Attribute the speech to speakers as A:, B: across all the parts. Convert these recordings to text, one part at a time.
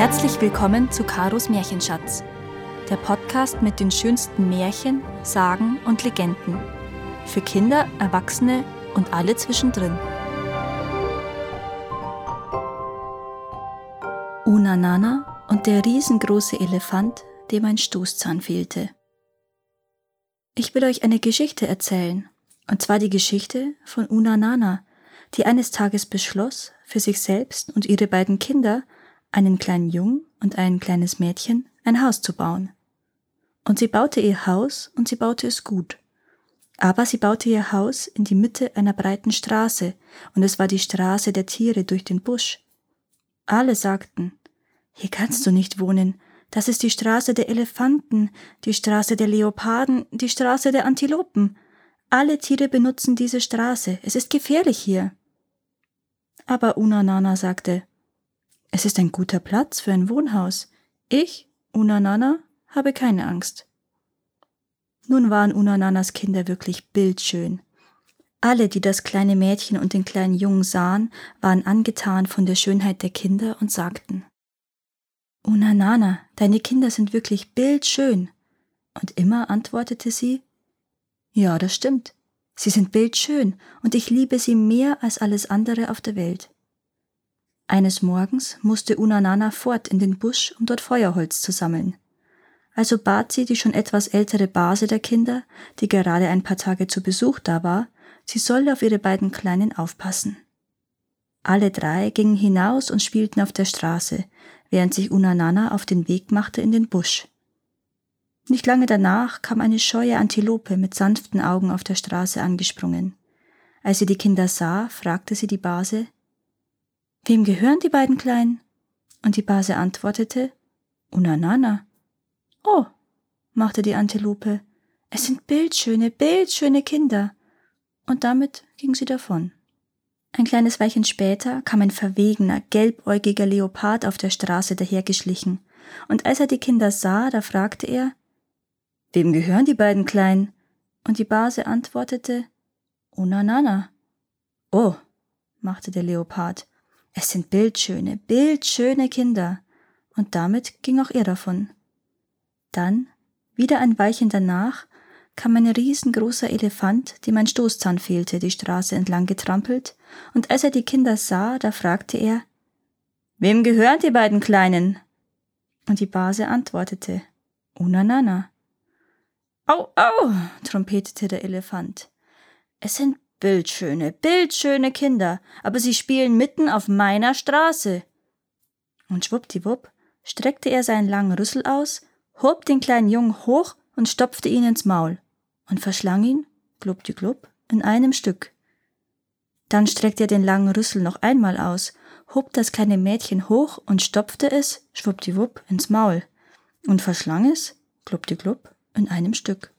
A: Herzlich willkommen zu Karos Märchenschatz, der Podcast mit den schönsten Märchen, Sagen und Legenden. Für Kinder, Erwachsene und alle zwischendrin. Una Nana und der riesengroße Elefant, dem ein Stoßzahn fehlte. Ich will euch eine Geschichte erzählen, und zwar die Geschichte von Una Nana, die eines Tages beschloss, für sich selbst und ihre beiden Kinder einen kleinen Jungen und ein kleines Mädchen ein Haus zu bauen. Und sie baute ihr Haus und sie baute es gut. Aber sie baute ihr Haus in die Mitte einer breiten Straße, und es war die Straße der Tiere durch den Busch. Alle sagten, hier kannst du nicht wohnen, das ist die Straße der Elefanten, die Straße der Leoparden, die Straße der Antilopen. Alle Tiere benutzen diese Straße, es ist gefährlich hier. Aber Unanana sagte, es ist ein guter Platz für ein Wohnhaus. Ich, Unanana, habe keine Angst. Nun waren Unananas Kinder wirklich bildschön. Alle, die das kleine Mädchen und den kleinen Jungen sahen, waren angetan von der Schönheit der Kinder und sagten Unanana, deine Kinder sind wirklich bildschön. Und immer antwortete sie Ja, das stimmt. Sie sind bildschön, und ich liebe sie mehr als alles andere auf der Welt. Eines Morgens musste Unanana fort in den Busch, um dort Feuerholz zu sammeln. Also bat sie die schon etwas ältere Base der Kinder, die gerade ein paar Tage zu Besuch da war, sie solle auf ihre beiden Kleinen aufpassen. Alle drei gingen hinaus und spielten auf der Straße, während sich Unanana auf den Weg machte in den Busch. Nicht lange danach kam eine scheue Antilope mit sanften Augen auf der Straße angesprungen. Als sie die Kinder sah, fragte sie die Base, Wem gehören die beiden Kleinen? Und die Base antwortete, Unanana. Oh, machte die Antilope, es sind bildschöne, bildschöne Kinder. Und damit ging sie davon. Ein kleines Weilchen später kam ein verwegener, gelbäugiger Leopard auf der Straße dahergeschlichen, und als er die Kinder sah, da fragte er, Wem gehören die beiden Kleinen? Und die Base antwortete, Unanana. Oh, machte der Leopard, es sind bildschöne, bildschöne Kinder. Und damit ging auch er davon. Dann, wieder ein Weilchen danach, kam ein riesengroßer Elefant, dem ein Stoßzahn fehlte, die Straße entlang getrampelt, und als er die Kinder sah, da fragte er, Wem gehören die beiden Kleinen? Und die Base antwortete, Unanana. Au, au, trompetete der Elefant. Es sind Bildschöne, bildschöne Kinder, aber sie spielen mitten auf meiner Straße. Und schwuppdiwupp streckte er seinen langen Rüssel aus, hob den kleinen Jungen hoch und stopfte ihn ins Maul und verschlang ihn, gluppdiglub, in einem Stück. Dann streckte er den langen Rüssel noch einmal aus, hob das kleine Mädchen hoch und stopfte es, schwuppdiwupp, ins Maul und verschlang es, gluppdiglub, in einem Stück.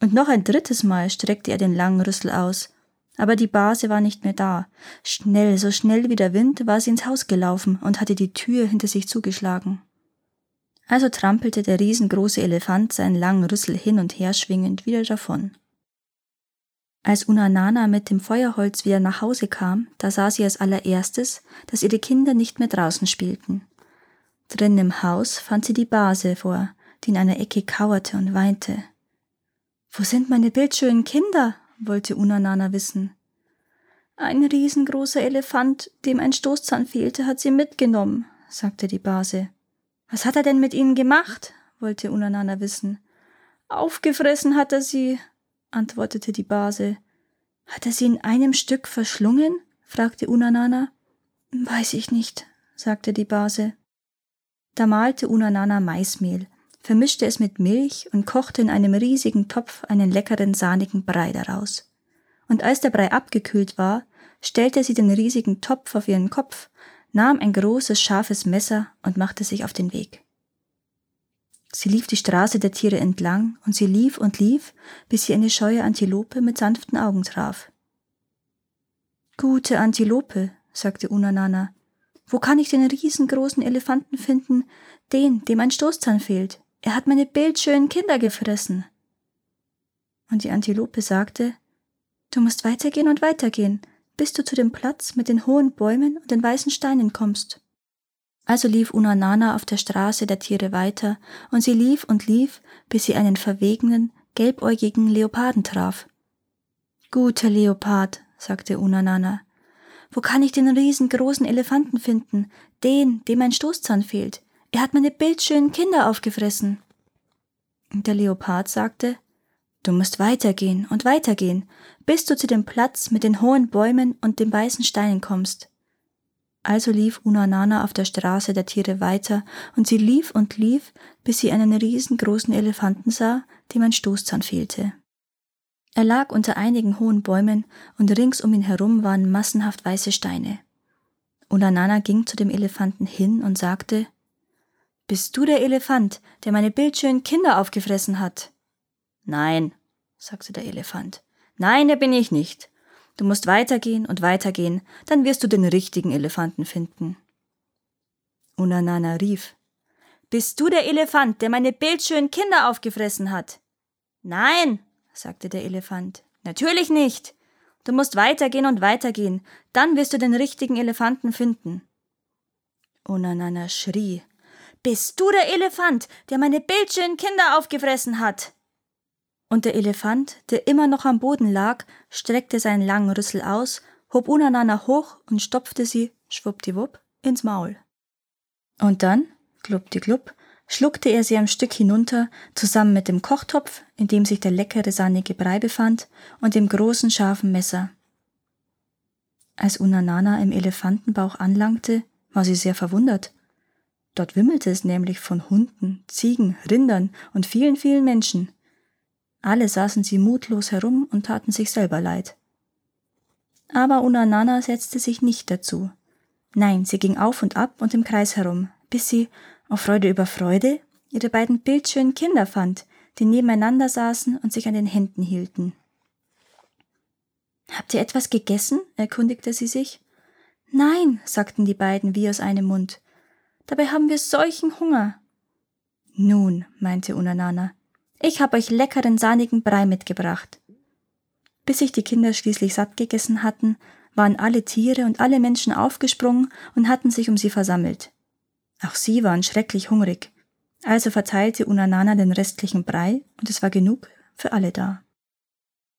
A: Und noch ein drittes Mal streckte er den langen Rüssel aus aber die Base war nicht mehr da. Schnell, so schnell wie der Wind, war sie ins Haus gelaufen und hatte die Tür hinter sich zugeschlagen. Also trampelte der riesengroße Elefant seinen langen Rüssel hin und her schwingend wieder davon. Als Unanana mit dem Feuerholz wieder nach Hause kam, da sah sie als allererstes, dass ihre Kinder nicht mehr draußen spielten. Drinnen im Haus fand sie die Base vor, die in einer Ecke kauerte und weinte. Wo sind meine bildschönen Kinder? Wollte Unanana wissen. Ein riesengroßer Elefant, dem ein Stoßzahn fehlte, hat sie mitgenommen, sagte die Base. Was hat er denn mit ihnen gemacht? wollte Unanana wissen. Aufgefressen hat er sie, antwortete die Base. Hat er sie in einem Stück verschlungen? fragte Unanana. Weiß ich nicht, sagte die Base. Da malte Unanana Maismehl, vermischte es mit Milch und kochte in einem riesigen Topf einen leckeren sahnigen Brei daraus. Und als der Brei abgekühlt war, stellte sie den riesigen Topf auf ihren Kopf, nahm ein großes, scharfes Messer und machte sich auf den Weg. Sie lief die Straße der Tiere entlang, und sie lief und lief, bis sie eine scheue Antilope mit sanften Augen traf. Gute Antilope, sagte Unanana, wo kann ich den riesengroßen Elefanten finden, den, dem ein Stoßzahn fehlt? Er hat meine bildschönen Kinder gefressen. Und die Antilope sagte, Du musst weitergehen und weitergehen, bis du zu dem Platz mit den hohen Bäumen und den weißen Steinen kommst. Also lief Unanana auf der Straße der Tiere weiter, und sie lief und lief, bis sie einen verwegenen, gelbäugigen Leoparden traf. Guter Leopard, sagte Unanana, wo kann ich den riesengroßen Elefanten finden, den, dem ein Stoßzahn fehlt? Er hat meine bildschönen Kinder aufgefressen. Der Leopard sagte, Du musst weitergehen und weitergehen, bis du zu dem Platz mit den hohen Bäumen und den weißen Steinen kommst. Also lief Unanana auf der Straße der Tiere weiter, und sie lief und lief, bis sie einen riesengroßen Elefanten sah, dem ein Stoßzahn fehlte. Er lag unter einigen hohen Bäumen, und rings um ihn herum waren massenhaft weiße Steine. Unanana ging zu dem Elefanten hin und sagte Bist du der Elefant, der meine bildschönen Kinder aufgefressen hat? Nein, sagte der Elefant. Nein, der bin ich nicht. Du musst weitergehen und weitergehen, dann wirst du den richtigen Elefanten finden. Unanana rief, Bist du der Elefant, der meine bildschönen Kinder aufgefressen hat? Nein, sagte der Elefant. Natürlich nicht. Du musst weitergehen und weitergehen, dann wirst du den richtigen Elefanten finden. Unanana schrie, Bist du der Elefant, der meine bildschönen Kinder aufgefressen hat? und der Elefant, der immer noch am Boden lag, streckte seinen langen Rüssel aus, hob Unanana hoch und stopfte sie, schwuppdiwupp, ins Maul. Und dann, gluppdiglub, schluckte er sie ein Stück hinunter, zusammen mit dem Kochtopf, in dem sich der leckere sahnnige Brei befand, und dem großen scharfen Messer. Als Unanana im Elefantenbauch anlangte, war sie sehr verwundert. Dort wimmelte es nämlich von Hunden, Ziegen, Rindern und vielen, vielen Menschen. Alle saßen sie mutlos herum und taten sich selber leid. Aber Unanana setzte sich nicht dazu. Nein, sie ging auf und ab und im Kreis herum, bis sie, auf Freude über Freude, ihre beiden bildschönen Kinder fand, die nebeneinander saßen und sich an den Händen hielten. Habt ihr etwas gegessen? erkundigte sie sich. Nein, sagten die beiden wie aus einem Mund. Dabei haben wir solchen Hunger. Nun, meinte Unanana, ich habe euch leckeren sahnigen Brei mitgebracht. Bis sich die Kinder schließlich satt gegessen hatten, waren alle Tiere und alle Menschen aufgesprungen und hatten sich um sie versammelt. Auch sie waren schrecklich hungrig. Also verteilte Unanana den restlichen Brei und es war genug für alle da.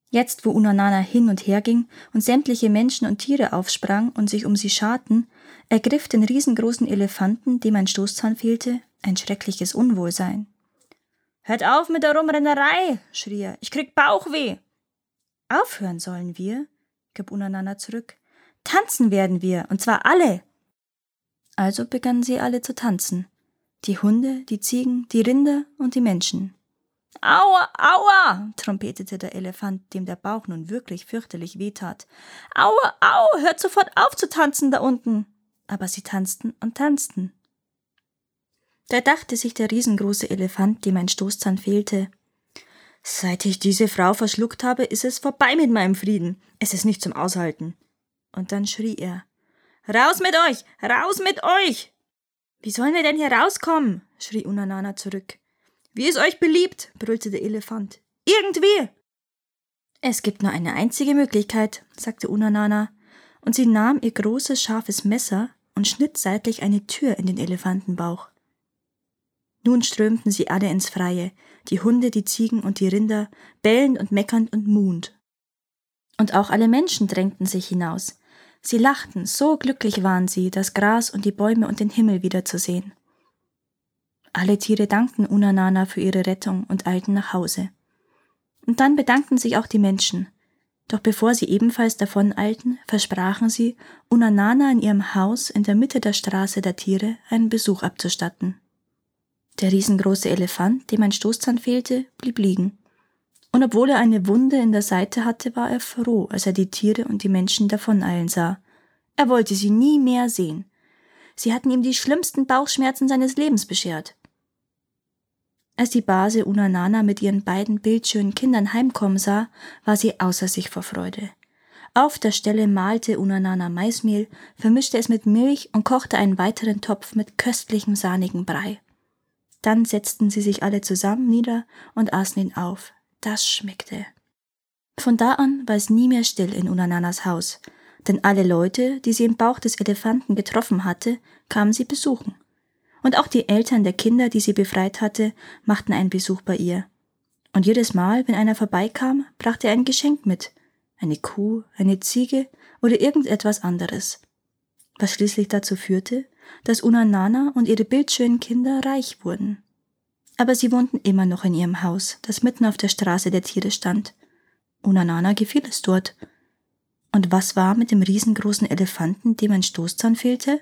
A: Jetzt, wo Unanana hin und her ging und sämtliche Menschen und Tiere aufsprang und sich um sie scharten, ergriff den riesengroßen Elefanten, dem ein Stoßzahn fehlte, ein schreckliches Unwohlsein. Hört auf mit der Rumrennerei, schrie er. Ich krieg Bauchweh. Aufhören sollen wir, gab Unanana zurück. Tanzen werden wir, und zwar alle. Also begannen sie alle zu tanzen. Die Hunde, die Ziegen, die Rinder und die Menschen. Aua, aua, trompetete der Elefant, dem der Bauch nun wirklich fürchterlich wehtat. Aua, au, hört sofort auf zu tanzen da unten. Aber sie tanzten und tanzten. Da dachte sich der riesengroße Elefant, dem ein Stoßzahn fehlte. Seit ich diese Frau verschluckt habe, ist es vorbei mit meinem Frieden. Es ist nicht zum Aushalten. Und dann schrie er. Raus mit euch! Raus mit euch! Wie sollen wir denn hier rauskommen? schrie Unanana zurück. Wie es euch beliebt, brüllte der Elefant. Irgendwie! Es gibt nur eine einzige Möglichkeit, sagte Unanana, und sie nahm ihr großes, scharfes Messer und schnitt seitlich eine Tür in den Elefantenbauch. Nun strömten sie alle ins Freie, die Hunde, die Ziegen und die Rinder, bellend und meckernd und muhend. Und auch alle Menschen drängten sich hinaus. Sie lachten, so glücklich waren sie, das Gras und die Bäume und den Himmel wiederzusehen. Alle Tiere dankten Unanana für ihre Rettung und eilten nach Hause. Und dann bedankten sich auch die Menschen. Doch bevor sie ebenfalls davoneilten, versprachen sie, Unanana in ihrem Haus in der Mitte der Straße der Tiere einen Besuch abzustatten. Der riesengroße Elefant, dem ein Stoßzahn fehlte, blieb liegen. Und obwohl er eine Wunde in der Seite hatte, war er froh, als er die Tiere und die Menschen davoneilen sah. Er wollte sie nie mehr sehen. Sie hatten ihm die schlimmsten Bauchschmerzen seines Lebens beschert. Als die Base Unanana mit ihren beiden bildschönen Kindern heimkommen sah, war sie außer sich vor Freude. Auf der Stelle malte Unanana Maismehl, vermischte es mit Milch und kochte einen weiteren Topf mit köstlichem sahnigen Brei. Dann setzten sie sich alle zusammen nieder und aßen ihn auf. Das schmeckte. Von da an war es nie mehr still in Unananas Haus. denn alle Leute, die sie im Bauch des Elefanten getroffen hatte, kamen sie besuchen. Und auch die Eltern der Kinder, die sie befreit hatte, machten einen Besuch bei ihr. Und jedes Mal, wenn einer vorbeikam, brachte er ein Geschenk mit. Eine Kuh, eine Ziege oder irgendetwas anderes. Was schließlich dazu führte, dass Unanana und ihre bildschönen Kinder reich wurden. Aber sie wohnten immer noch in ihrem Haus, das mitten auf der Straße der Tiere stand. Unanana gefiel es dort. Und was war mit dem riesengroßen Elefanten, dem ein Stoßzahn fehlte?